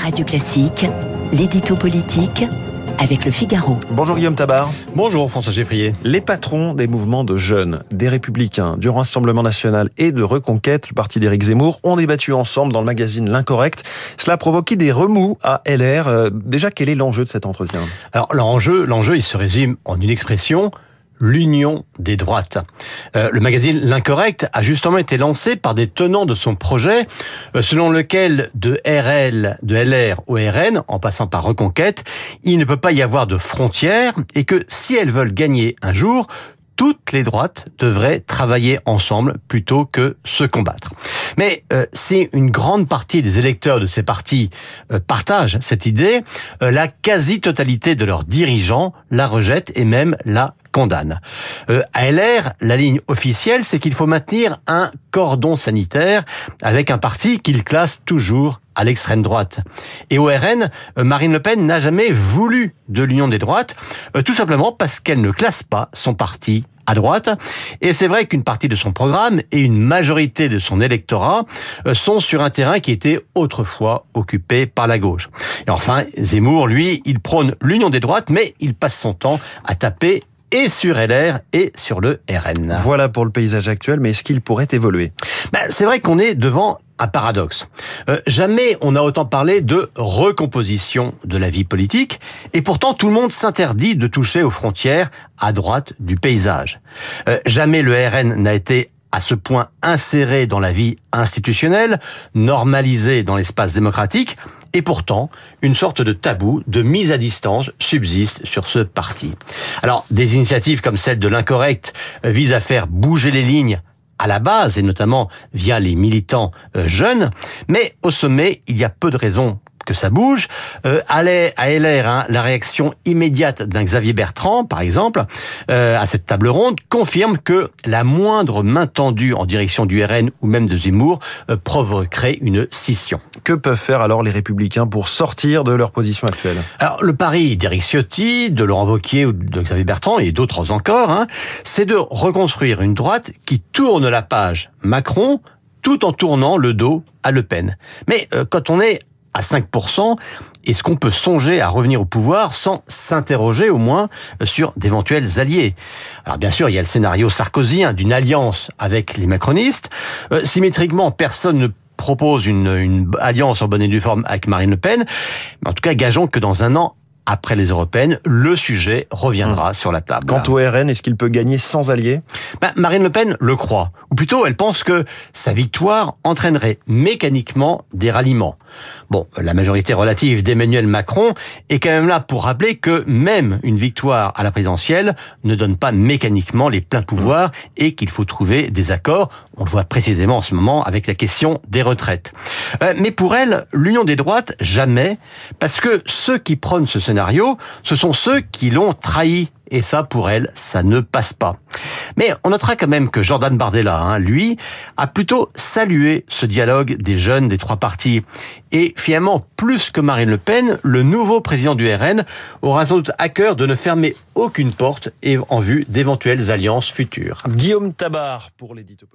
Radio Classique, l'édito politique avec le Figaro. Bonjour Guillaume Tabar. Bonjour François Geffrier. Les patrons des mouvements de jeunes, des Républicains, du Rassemblement National et de Reconquête, le parti d'Éric Zemmour, ont débattu ensemble dans le magazine L'Incorrect. Cela a provoqué des remous à LR. Euh, déjà, quel est l'enjeu de cet entretien? Alors l'enjeu, l'enjeu, il se résume en une expression l'union des droites. Euh, le magazine L'Incorrect a justement été lancé par des tenants de son projet, euh, selon lequel de RL, de LR au RN, en passant par Reconquête, il ne peut pas y avoir de frontières et que si elles veulent gagner un jour, toutes les droites devraient travailler ensemble plutôt que se combattre. Mais euh, si une grande partie des électeurs de ces partis euh, partagent cette idée, euh, la quasi-totalité de leurs dirigeants la rejettent et même la condamne. Euh, à LR, la ligne officielle, c'est qu'il faut maintenir un cordon sanitaire avec un parti qu'il classe toujours à l'extrême droite. Et au RN, euh, Marine Le Pen n'a jamais voulu de l'union des droites, euh, tout simplement parce qu'elle ne classe pas son parti à droite. Et c'est vrai qu'une partie de son programme et une majorité de son électorat euh, sont sur un terrain qui était autrefois occupé par la gauche. Et enfin, Zemmour, lui, il prône l'union des droites, mais il passe son temps à taper et sur LR et sur le RN. Voilà pour le paysage actuel, mais est-ce qu'il pourrait évoluer? Ben, C'est vrai qu'on est devant un paradoxe. Euh, jamais on a autant parlé de recomposition de la vie politique, et pourtant tout le monde s'interdit de toucher aux frontières à droite du paysage. Euh, jamais le RN n'a été à ce point inséré dans la vie institutionnelle, normalisé dans l'espace démocratique, et pourtant, une sorte de tabou, de mise à distance subsiste sur ce parti. Alors, des initiatives comme celle de l'incorrect visent à faire bouger les lignes à la base, et notamment via les militants euh, jeunes, mais au sommet, il y a peu de raisons que ça bouge. Euh, à LR, hein, la réaction immédiate d'un Xavier Bertrand, par exemple, euh, à cette table ronde, confirme que la moindre main tendue en direction du RN ou même de Zemmour euh, provoquerait une scission. Que peuvent faire alors les Républicains pour sortir de leur position actuelle? Alors le pari d'Éric Ciotti, de Laurent Wauquiez ou de Xavier Bertrand et d'autres encore, hein, c'est de reconstruire une droite qui tourne la page Macron tout en tournant le dos à Le Pen. Mais euh, quand on est à 5%, est-ce qu'on peut songer à revenir au pouvoir sans s'interroger au moins sur d'éventuels alliés? Alors bien sûr, il y a le scénario sarkozien d'une alliance avec les macronistes. Euh, symétriquement, personne ne propose une, une alliance en bonne et due forme avec Marine Le Pen. Mais en tout cas, gageons que dans un an, après les européennes, le sujet reviendra mmh. sur la table. Quant au RN, est-ce qu'il peut gagner sans alliés? Ben, Marine Le Pen le croit. Ou plutôt, elle pense que sa victoire entraînerait mécaniquement des ralliements. Bon, la majorité relative d'Emmanuel Macron est quand même là pour rappeler que même une victoire à la présidentielle ne donne pas mécaniquement les pleins pouvoirs et qu'il faut trouver des accords. On le voit précisément en ce moment avec la question des retraites. Euh, mais pour elle, l'union des droites, jamais, parce que ceux qui prônent ce scénario, ce sont ceux qui l'ont trahi et ça, pour elle, ça ne passe pas. Mais on notera quand même que Jordan Bardella, hein, lui, a plutôt salué ce dialogue des jeunes des trois partis. Et finalement, plus que Marine Le Pen, le nouveau président du RN aura sans doute à cœur de ne fermer aucune porte et en vue d'éventuelles alliances futures. Guillaume Tabar pour l'édito